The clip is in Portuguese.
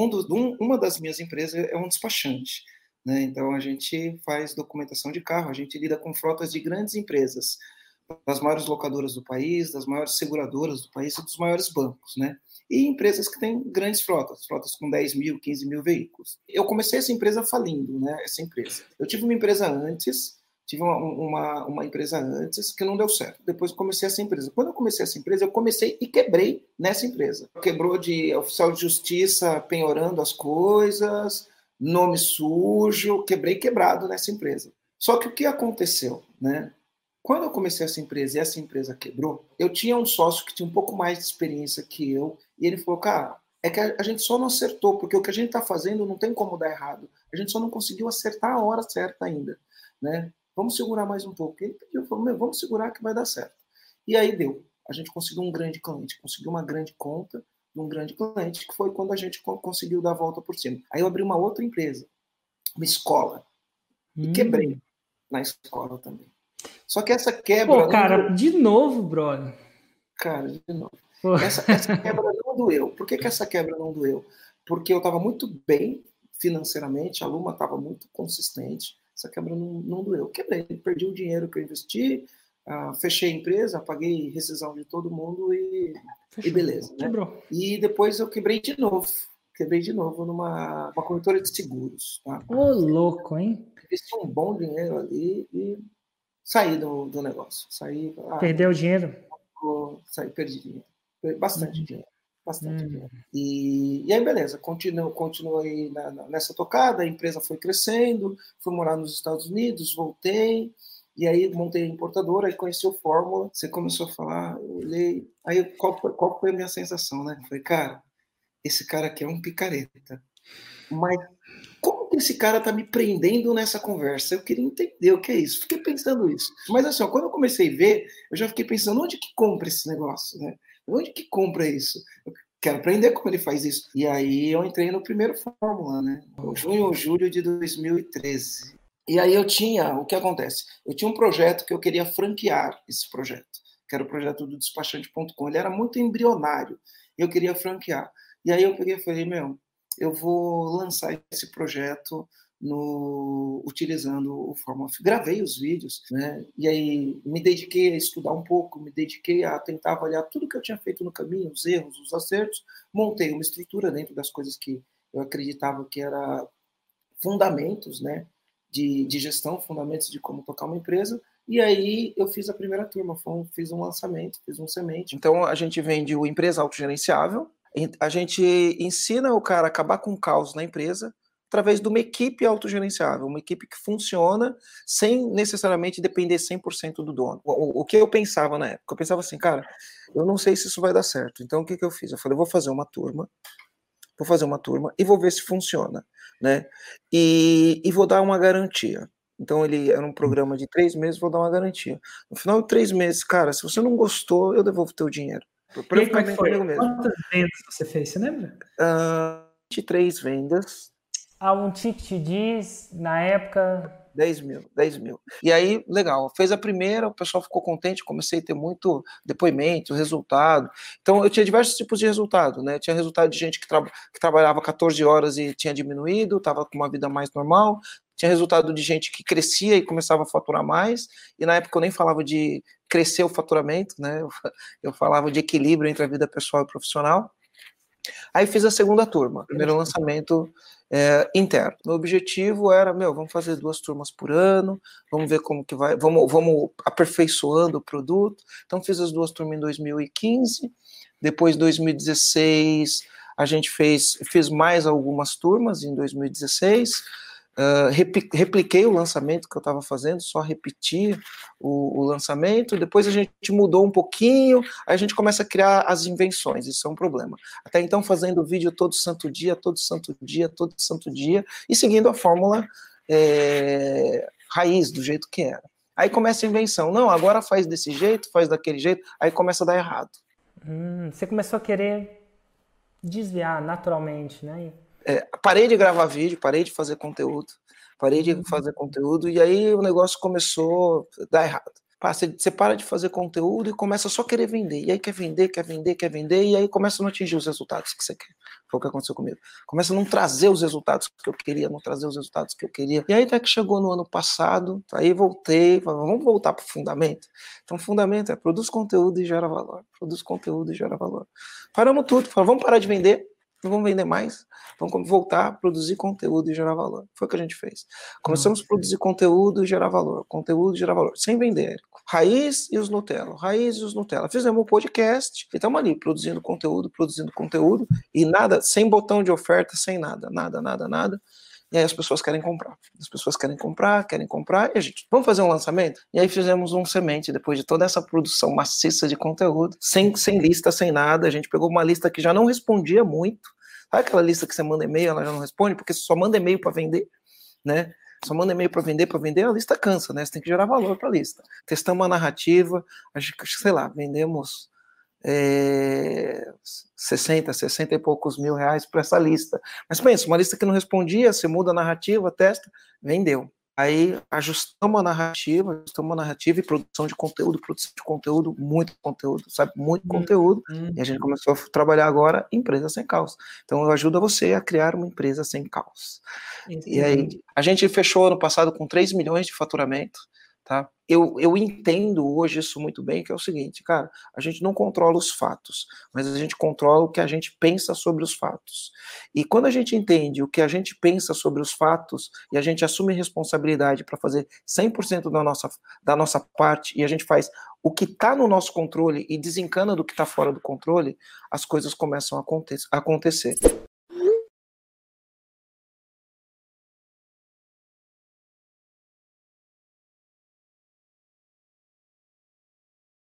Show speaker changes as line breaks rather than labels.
um um, uma das minhas empresas é um despachante. Né? Então, a gente faz documentação de carro, a gente lida com frotas de grandes empresas, das maiores locadoras do país, das maiores seguradoras do país e dos maiores bancos, né? E empresas que têm grandes frotas, frotas com 10 mil, 15 mil veículos. Eu comecei essa empresa falindo, né? Essa empresa. Eu tive uma empresa antes, tive uma, uma, uma, empresa antes que não deu certo. Depois comecei essa empresa. Quando eu comecei essa empresa, eu comecei e quebrei nessa empresa. Quebrou de oficial de justiça penhorando as coisas, nome sujo, quebrei quebrado nessa empresa. Só que o que aconteceu, né? Quando eu comecei essa empresa e essa empresa quebrou, eu tinha um sócio que tinha um pouco mais de experiência que eu, e ele falou, cara, é que a gente só não acertou, porque o que a gente está fazendo não tem como dar errado. A gente só não conseguiu acertar a hora certa ainda, né? Vamos segurar mais um pouco. Ele pediu, falou, meu, vamos segurar que vai dar certo. E aí deu. A gente conseguiu um grande cliente, conseguiu uma grande conta, de um grande cliente, que foi quando a gente conseguiu dar a volta por cima. Aí eu abri uma outra empresa, uma escola, e hum. quebrei na escola também. Só que essa quebra.
Pô, cara, não... de novo, brother.
Cara, de novo. Essa, essa, quebra não doeu. Por que, que essa quebra não doeu? Porque eu estava muito bem financeiramente, a Luma estava muito consistente, essa quebra não, não doeu. Quebrei, perdi o dinheiro que eu investi, Uh, fechei a empresa, paguei rescisão de todo mundo e, e beleza. Né? Quebrou. E depois eu quebrei de novo. Quebrei de novo numa uma corretora de seguros. Tá?
Ô, louco, hein?
Investi um bom dinheiro ali e saí do, do negócio. Saí,
ah, Perdeu o dinheiro?
Saí, perdi dinheiro. Bastante uhum. dinheiro. Bastante uhum. E, e aí, beleza, continuo, continuei na, nessa tocada, a empresa foi crescendo, fui morar nos Estados Unidos, voltei. E aí montei a importadora, aí conheci o Fórmula, você começou a falar, eu olhei, aí qual foi, qual foi a minha sensação, né? Falei, cara, esse cara aqui é um picareta. Mas que esse cara tá me prendendo nessa conversa? Eu queria entender o que é isso. Fiquei pensando isso. Mas assim, ó, quando eu comecei a ver, eu já fiquei pensando, onde que compra esse negócio, né? Onde que compra isso? Eu quero aprender como ele faz isso. E aí eu entrei no primeiro Fórmula, né? Junho ou julho de 2013. E aí eu tinha, o que acontece? Eu tinha um projeto que eu queria franquear esse projeto, que era o projeto do despachante.com. Ele era muito embrionário, eu queria franquear. E aí eu peguei e falei, meu, eu vou lançar esse projeto no, utilizando o Forma Gravei os vídeos, né? E aí me dediquei a estudar um pouco, me dediquei a tentar avaliar tudo que eu tinha feito no caminho, os erros, os acertos, montei uma estrutura dentro das coisas que eu acreditava que era fundamentos, né? De, de gestão, fundamentos de como tocar uma empresa, e aí eu fiz a primeira turma, fiz um lançamento, fiz um semente. Então a gente vende o empresa autogerenciável, a gente ensina o cara a acabar com o caos na empresa através de uma equipe autogerenciável, uma equipe que funciona sem necessariamente depender 100% do dono. O, o, que eu pensava na época? Eu pensava assim, cara, eu não sei se isso vai dar certo. Então o que, que eu fiz? Eu falei, eu vou fazer uma turma, vou fazer uma turma e vou ver se funciona, né? E, e vou dar uma garantia. Então ele era um programa de três meses, vou dar uma garantia. No final de três meses, cara, se você não gostou, eu devolvo teu dinheiro.
Pra e como é que foi? Quantas vendas você fez, você lembra?
Uh, 23 vendas.
Ah, um ticket diz, na época...
10 mil, 10 mil. E aí, legal, fez a primeira, o pessoal ficou contente, comecei a ter muito depoimento, resultado. Então, eu tinha diversos tipos de resultado, né? Tinha resultado de gente que, tra que trabalhava 14 horas e tinha diminuído, estava com uma vida mais normal. Tinha resultado de gente que crescia e começava a faturar mais. E na época eu nem falava de crescer o faturamento, né? Eu, eu falava de equilíbrio entre a vida pessoal e profissional. Aí fiz a segunda turma, primeiro lançamento é, interno. O objetivo era, meu, vamos fazer duas turmas por ano, vamos ver como que vai, vamos, vamos aperfeiçoando o produto. Então fiz as duas turmas em 2015, depois 2016 a gente fez, fez mais algumas turmas em 2016, Uh, repliquei o lançamento que eu estava fazendo, só repeti o, o, lançamento. Depois a gente mudou um pouquinho, aí a gente começa a criar as invenções, isso é um problema. Até então, fazendo vídeo todo santo dia, todo santo dia, todo santo dia, e seguindo a fórmula é, raiz, do jeito que era. Aí começa a invenção. Não, agora faz desse jeito, faz daquele jeito, aí começa a dar errado.
Hum, você começou a querer desviar naturalmente, né?
É, parei de gravar vídeo, parei de fazer conteúdo, parei de uhum. fazer conteúdo, e aí o negócio começou a dar errado. Você, você para de fazer conteúdo e começa só a querer vender. E aí quer vender, quer vender, quer vender, e aí começa a não atingir os resultados que você quer. Foi o que aconteceu comigo. Começa a não trazer os resultados que eu queria, não trazer os resultados que eu queria. E aí até que chegou no ano passado, aí voltei, falei, vamos voltar para o fundamento. Então o fundamento é produz conteúdo e gera valor. Produz conteúdo e gera valor. Paramos tudo, falamos, vamos parar de vender, não vamos vender mais, vamos voltar a produzir conteúdo e gerar valor. Foi o que a gente fez. Começamos a produzir conteúdo e gerar valor, conteúdo e gerar valor, sem vender. Raiz e os Nutella, Raiz e os Nutella. Fizemos um podcast e estamos ali produzindo conteúdo, produzindo conteúdo e nada, sem botão de oferta, sem nada, nada, nada, nada. E aí as pessoas querem comprar. As pessoas querem comprar, querem comprar, e a gente, vamos fazer um lançamento? E aí fizemos um semente, depois de toda essa produção maciça de conteúdo, sem, sem lista, sem nada, a gente pegou uma lista que já não respondia muito. Sabe aquela lista que você manda e-mail, ela já não responde, porque você só manda e-mail para vender, né? Só manda e-mail para vender, para vender, a lista cansa, né? Você tem que gerar valor para a lista. Testamos uma narrativa, acho que, sei lá, vendemos é, 60, 60 e poucos mil reais para essa lista. Mas pensa, uma lista que não respondia, você muda a narrativa, testa, vendeu. Aí ajustamos a narrativa, ajustamos a narrativa e produção de conteúdo, produção de conteúdo, muito conteúdo, sabe? Muito hum, conteúdo. Hum. E a gente começou a trabalhar agora empresa sem caos. Então eu ajudo você a criar uma empresa sem caos. Entendi. E aí, a gente fechou ano passado com 3 milhões de faturamento. Tá? Eu, eu entendo hoje isso muito bem, que é o seguinte, cara, a gente não controla os fatos, mas a gente controla o que a gente pensa sobre os fatos. E quando a gente entende o que a gente pensa sobre os fatos e a gente assume responsabilidade para fazer 100% da nossa, da nossa parte e a gente faz o que está no nosso controle e desencana do que está fora do controle, as coisas começam a acontecer.